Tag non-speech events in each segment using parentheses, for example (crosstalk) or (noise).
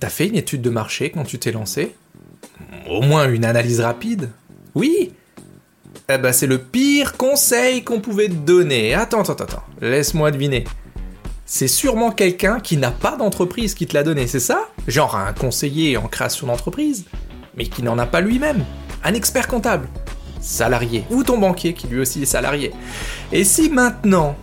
T'as fait une étude de marché quand tu t'es lancé? Au moins une analyse rapide? Oui? Eh ben c'est le pire conseil qu'on pouvait te donner. Attends, attends, attends, laisse-moi deviner. C'est sûrement quelqu'un qui n'a pas d'entreprise qui te l'a donné, c'est ça? Genre un conseiller en création d'entreprise, mais qui n'en a pas lui-même. Un expert comptable, salarié, ou ton banquier qui lui aussi est salarié. Et si maintenant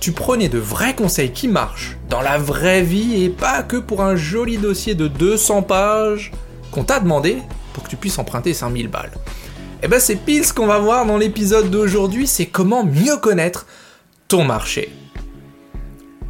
tu prenais de vrais conseils qui marchent dans la vraie vie et pas que pour un joli dossier de 200 pages qu'on t'a demandé pour que tu puisses emprunter 5000 balles. Et eh ben c'est pile ce qu'on va voir dans l'épisode d'aujourd'hui, c'est comment mieux connaître ton marché.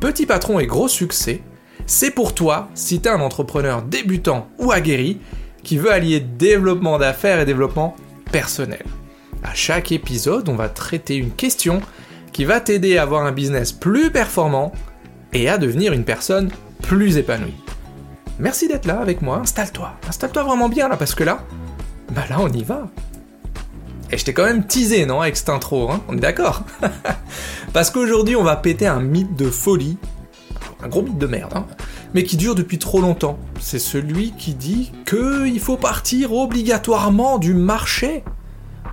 Petit patron et gros succès, c'est pour toi si t'es un entrepreneur débutant ou aguerri qui veut allier développement d'affaires et développement personnel. À chaque épisode, on va traiter une question qui va t'aider à avoir un business plus performant et à devenir une personne plus épanouie. Merci d'être là avec moi, installe-toi, installe-toi vraiment bien là, parce que là, bah là on y va. Et je t'ai quand même teasé, non, avec cette intro, hein? On est d'accord? (laughs) Parce qu'aujourd'hui on va péter un mythe de folie, un gros mythe de merde, hein, mais qui dure depuis trop longtemps. C'est celui qui dit qu'il faut partir obligatoirement du marché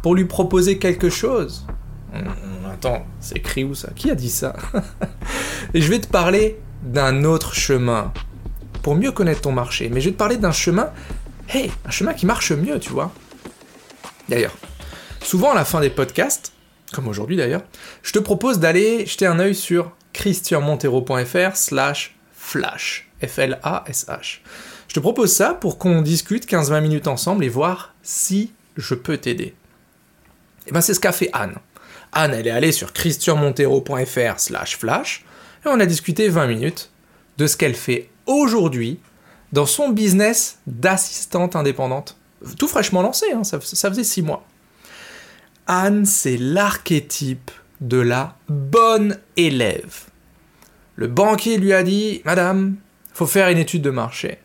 pour lui proposer quelque chose. Attends, c'est écrit où ça? Qui a dit ça? (laughs) Et je vais te parler d'un autre chemin pour mieux connaître ton marché. Mais je vais te parler d'un chemin, hey, un chemin qui marche mieux, tu vois. D'ailleurs, souvent à la fin des podcasts, comme aujourd'hui d'ailleurs, je te propose d'aller jeter un œil sur christianmontero.fr slash flash. F-L-A-S-H. Je te propose ça pour qu'on discute 15-20 minutes ensemble et voir si je peux t'aider. Et ben c'est ce qu'a fait Anne. Anne, elle est allée sur christianmontero.fr slash flash et on a discuté 20 minutes de ce qu'elle fait aujourd'hui dans son business d'assistante indépendante. Tout fraîchement lancé, hein, ça, faisait 6 mois. Anne, c'est l'archétype de la bonne élève. Le banquier lui a dit Madame, faut faire une étude de marché.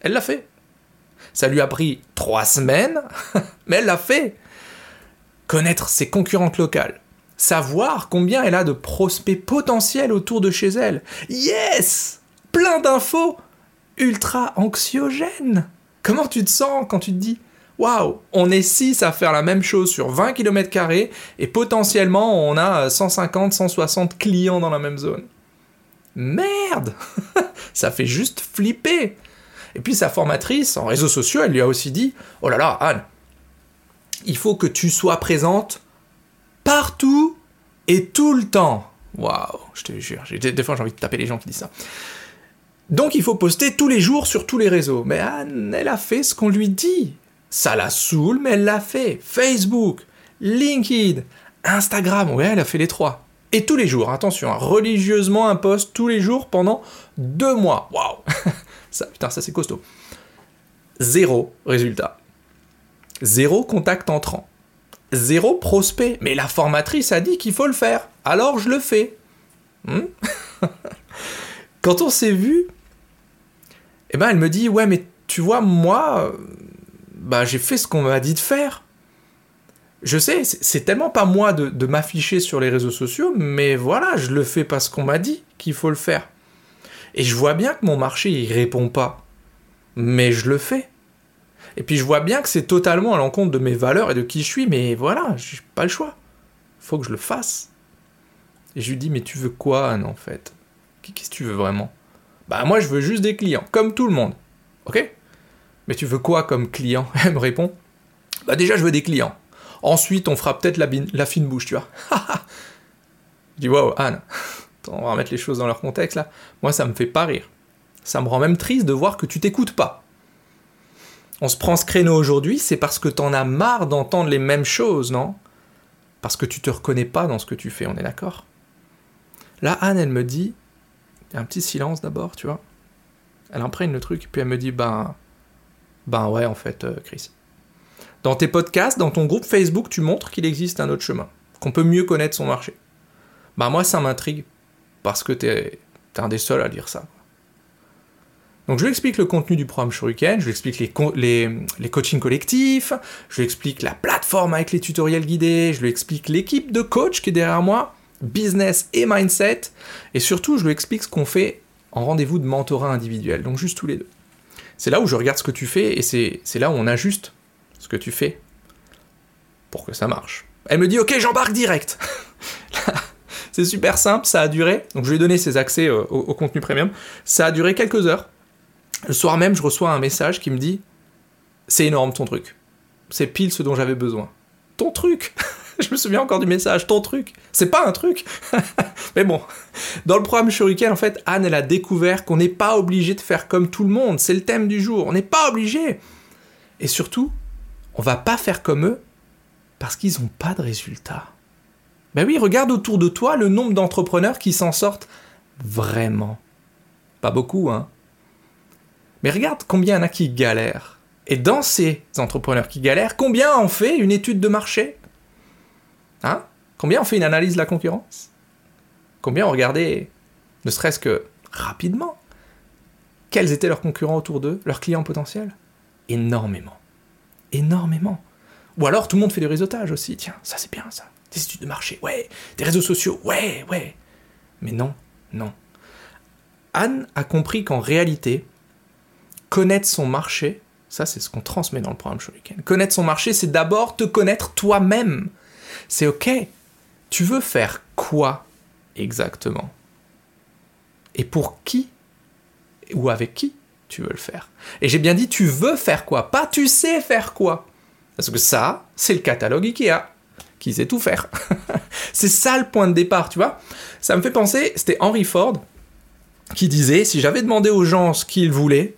Elle l'a fait. Ça lui a pris trois semaines, (laughs) mais elle l'a fait connaître ses concurrentes locales, savoir combien elle a de prospects potentiels autour de chez elle. Yes Plein d'infos ultra anxiogènes. Comment tu te sens quand tu te dis Waouh, on est 6 à faire la même chose sur 20 km et potentiellement on a 150, 160 clients dans la même zone. Merde (laughs) Ça fait juste flipper Et puis sa formatrice en réseaux sociaux, elle lui a aussi dit Oh là là, Anne, il faut que tu sois présente partout et tout le temps. Waouh, je te jure, des fois j'ai envie de taper les gens qui disent ça. Donc il faut poster tous les jours sur tous les réseaux. Mais Anne, elle a fait ce qu'on lui dit. Ça la saoule, mais elle l'a fait. Facebook, LinkedIn, Instagram, ouais, elle a fait les trois. Et tous les jours, attention, hein, religieusement un post tous les jours pendant deux mois. Waouh (laughs) Ça, putain, ça c'est costaud. Zéro résultat. Zéro contact entrant. Zéro prospect. Mais la formatrice a dit qu'il faut le faire. Alors je le fais. Hmm? (laughs) Quand on s'est vu, eh ben elle me dit ouais mais tu vois moi, bah j'ai fait ce qu'on m'a dit de faire. Je sais, c'est tellement pas moi de, de m'afficher sur les réseaux sociaux, mais voilà, je le fais parce qu'on m'a dit qu'il faut le faire. Et je vois bien que mon marché il répond pas, mais je le fais. Et puis je vois bien que c'est totalement à l'encontre de mes valeurs et de qui je suis, mais voilà, j'ai pas le choix. Faut que je le fasse. Et je lui dis, mais tu veux quoi, Anne, en fait? Qu'est-ce que tu veux vraiment? Bah, moi, je veux juste des clients, comme tout le monde. Ok? Mais tu veux quoi comme client? (laughs) Elle me répond, bah, déjà, je veux des clients. Ensuite, on fera peut-être la, fine bouche, tu vois. (laughs) je dis, wow, Anne, (laughs) on va remettre les choses dans leur contexte là. Moi, ça me fait pas rire. Ça me rend même triste de voir que tu t'écoutes pas on se prend ce créneau aujourd'hui, c'est parce que t'en as marre d'entendre les mêmes choses, non? Parce que tu te reconnais pas dans ce que tu fais, on est d'accord? Là, Anne, elle me dit, un petit silence d'abord, tu vois. Elle imprègne le truc, puis elle me dit, ben, ben ouais, en fait, euh, Chris. Dans tes podcasts, dans ton groupe Facebook, tu montres qu'il existe un autre chemin, qu'on peut mieux connaître son marché. Ben moi, ça m'intrigue, parce que t'es es un des seuls à dire ça. Donc je lui explique le contenu du programme Shuriken, je lui explique les, les, coachings collectifs, je lui explique la plateforme avec les tutoriels guidés, je lui explique l'équipe de coach qui est derrière moi, business et mindset, et surtout je lui explique ce qu'on fait en rendez-vous de mentorat individuel, donc juste tous les deux. C'est là où je regarde ce que tu fais et c'est là où on ajuste ce que tu fais pour que ça marche. Elle me dit ok j'embarque direct. (laughs) c'est super simple, ça a duré. Donc je lui ai donné ses accès euh, au, contenu premium. Ça a duré quelques heures. Le soir même, je reçois un message qui me dit c'est énorme ton truc. C'est pile ce dont j'avais besoin. Ton truc? (laughs) Je me souviens encore du message, ton truc. C'est pas un truc? (laughs) Mais bon, dans le programme Shuriken, en fait, Anne, elle a découvert qu'on n'est pas obligé de faire comme tout le monde. C'est le thème du jour. On n'est pas obligé. Et surtout, on va pas faire comme eux parce qu'ils n'ont pas de résultats. Ben oui, regarde autour de toi le nombre d'entrepreneurs qui s'en sortent vraiment. Pas beaucoup, hein. Mais regarde combien il y en a qui galèrent. Et dans ces entrepreneurs qui galèrent, combien en fait une étude de marché? Hein? Combien ont fait une analyse de la concurrence? Combien ont regardé, ne serait-ce que rapidement, quels étaient leurs concurrents autour d'eux, leurs clients potentiels? Énormément. Énormément. Ou alors tout le monde fait du réseautage aussi. Tiens, ça c'est bien ça. Des études de marché, ouais. Des réseaux sociaux, ouais, ouais. Mais non, non. Anne a compris qu'en réalité, connaître son marché, ça c'est ce qu'on transmet dans le programme Shuriken. Connaître son marché, c'est d'abord te connaître toi-même. C'est ok. Tu veux faire quoi exactement? Et pour qui? Ou avec qui tu veux le faire? Et j'ai bien dit tu veux faire quoi, pas tu sais faire quoi? Parce que ça, c'est le catalogue Ikea qui sait tout faire. (laughs) c'est ça le point de départ, tu vois? Ça me fait penser, c'était Henry Ford qui disait si j'avais demandé aux gens ce qu'ils voulaient,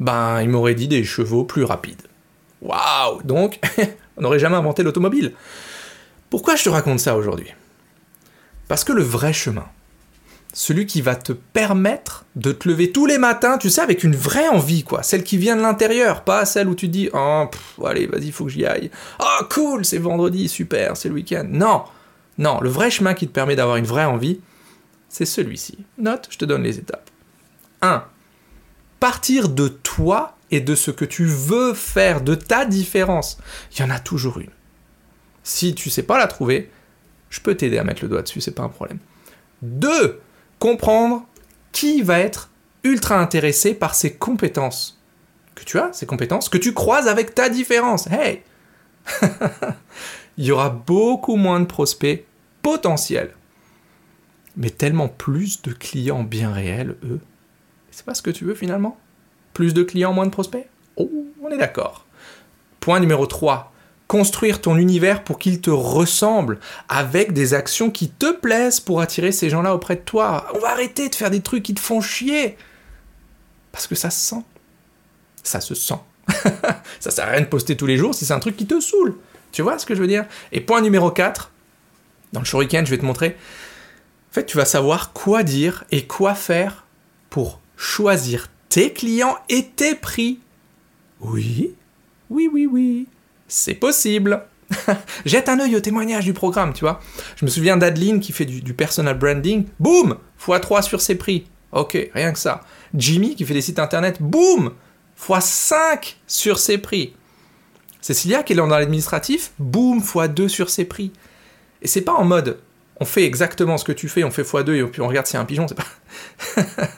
ben ils m'auraient dit des chevaux plus rapides. Waouh Donc, (laughs) on n'aurait jamais inventé l'automobile. Pourquoi je te raconte ça aujourd'hui? Parce que le vrai chemin, celui qui va te permettre de te lever tous les matins, tu sais, avec une vraie envie, quoi, celle qui vient de l'intérieur, pas celle où tu te dis, oh, allez, vas-y, faut que j'y aille. Oh, cool, c'est vendredi, super, c'est le week-end. Non, non, le vrai chemin qui te permet d'avoir une vraie envie, c'est celui-ci. Note, je te donne les étapes. 1. Partir de toi et de ce que tu veux faire, de ta différence. Il y en a toujours une. Si tu sais pas la trouver, je peux t'aider à mettre le doigt dessus, c'est pas un problème. Deux, comprendre qui va être ultra intéressé par ces compétences que tu as, ces compétences que tu croises avec ta différence. Hey (laughs) Il y aura beaucoup moins de prospects potentiels, mais tellement plus de clients bien réels, eux. C'est pas ce que tu veux finalement? Plus de clients, moins de prospects? Oh, on est d'accord. Point numéro 3 construire ton univers pour qu'il te ressemble, avec des actions qui te plaisent pour attirer ces gens-là auprès de toi. On va arrêter de faire des trucs qui te font chier. Parce que ça se sent. Ça se sent. (laughs) ça sert à rien de poster tous les jours si c'est un truc qui te saoule. Tu vois ce que je veux dire? Et point numéro 4, dans le shuriken, je vais te montrer. En fait, tu vas savoir quoi dire et quoi faire pour choisir tes clients et tes prix. Oui, oui, oui, oui c'est possible. (laughs) Jette un œil au témoignage du programme, tu vois. Je me souviens d'Adeline qui fait du, personal branding. Boum x3 sur ses prix. Ok, rien que ça. Jimmy qui fait des sites internet. Boum x5 sur ses prix. Cécilia qui est dans l'administratif. Boum x2 sur ses prix. Et c'est pas en mode on fait exactement ce que tu fais, on fait x2 et puis on regarde s'il y a un pigeon. C'est pas. (laughs)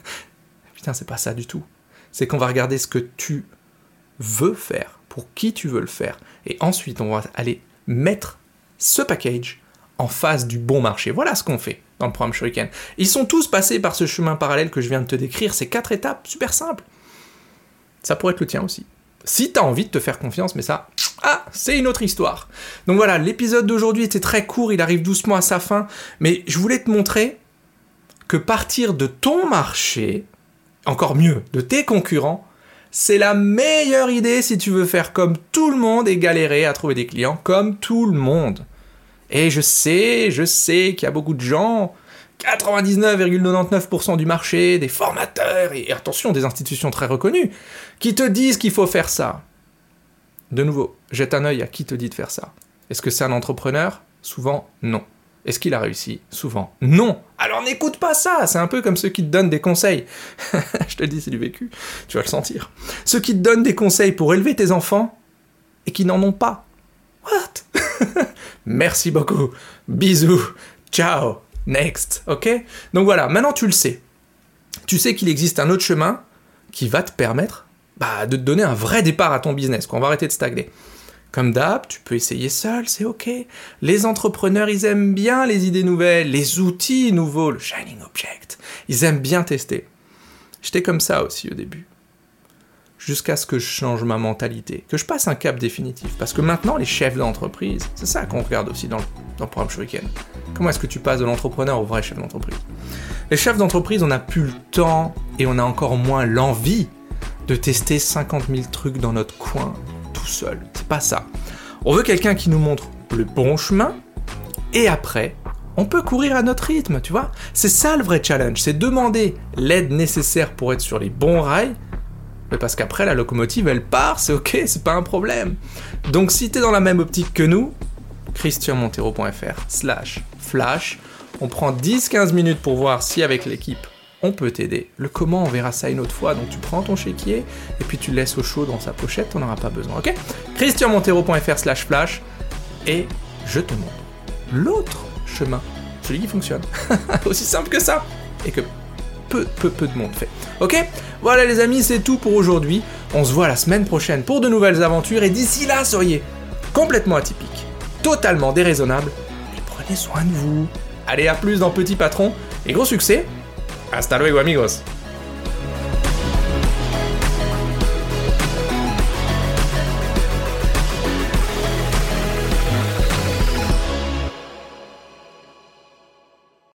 C'est pas ça du tout. C'est qu'on va regarder ce que tu veux faire, pour qui tu veux le faire, et ensuite, on va aller mettre ce package en face du bon marché. Voilà ce qu'on fait dans le programme Shuriken. Ils sont tous passés par ce chemin parallèle que je viens de te décrire, ces quatre étapes super simples. Ça pourrait être le tien aussi. Si tu as envie de te faire confiance, mais ça, ah, c'est une autre histoire. Donc voilà, l'épisode d'aujourd'hui était très court, il arrive doucement à sa fin, mais je voulais te montrer que partir de ton marché, encore mieux, de tes concurrents, c'est la meilleure idée si tu veux faire comme tout le monde et galérer à trouver des clients comme tout le monde. Et je sais, je sais qu'il y a beaucoup de gens, 99,99% du marché, des formateurs et attention, des institutions très reconnues, qui te disent qu'il faut faire ça. De nouveau, jette un œil à qui te dit de faire ça. Est-ce que c'est un entrepreneur? Souvent, non. Est-ce qu'il a réussi? Souvent, non. Alors n'écoute pas ça, c'est un peu comme ceux qui te donnent des conseils. (laughs) Je te dis, c'est du vécu, tu vas le sentir. Ceux qui te donnent des conseils pour élever tes enfants et qui n'en ont pas. What? (laughs) Merci beaucoup. Bisous. Ciao. Next. Ok? Donc voilà, maintenant tu le sais. Tu sais qu'il existe un autre chemin qui va te permettre bah, de te donner un vrai départ à ton business, qu'on va arrêter de stagner. Comme d'hab, tu peux essayer seul, c'est ok. Les entrepreneurs, ils aiment bien les idées nouvelles, les outils nouveaux, le Shining Object. Ils aiment bien tester. J'étais comme ça aussi au début. Jusqu'à ce que je change ma mentalité, que je passe un cap définitif. Parce que maintenant, les chefs d'entreprise, c'est ça qu'on regarde aussi dans le, dans le programme Shuriken. Comment est-ce que tu passes de l'entrepreneur au vrai chef d'entreprise? Les chefs d'entreprise, on n'a plus le temps et on a encore moins l'envie de tester 50 000 trucs dans notre coin seul. C'est pas ça. On veut quelqu'un qui nous montre le bon chemin et après, on peut courir à notre rythme, tu vois. C'est ça le vrai challenge, c'est demander l'aide nécessaire pour être sur les bons rails. Mais parce qu'après la locomotive elle part, c'est ok, c'est pas un problème. Donc si t'es dans la même optique que nous, christianmontero.fr slash flash, on prend 10-15 minutes pour voir si avec l'équipe on peut t'aider. Le comment, on verra ça une autre fois. Donc tu prends ton chéquier et puis tu le laisses au chaud dans sa pochette, on n'aura pas besoin, ok? Christianmontero.fr slash flash et je te montre l'autre chemin, celui qui fonctionne. (laughs) Aussi simple que ça. Et que peu, peu, peu de monde fait. Ok? Voilà les amis, c'est tout pour aujourd'hui. On se voit la semaine prochaine pour de nouvelles aventures et d'ici là, soyez complètement atypique, totalement déraisonnable et prenez soin de vous. Allez, à plus dans Petit Patron et gros succès Hasta luego amigos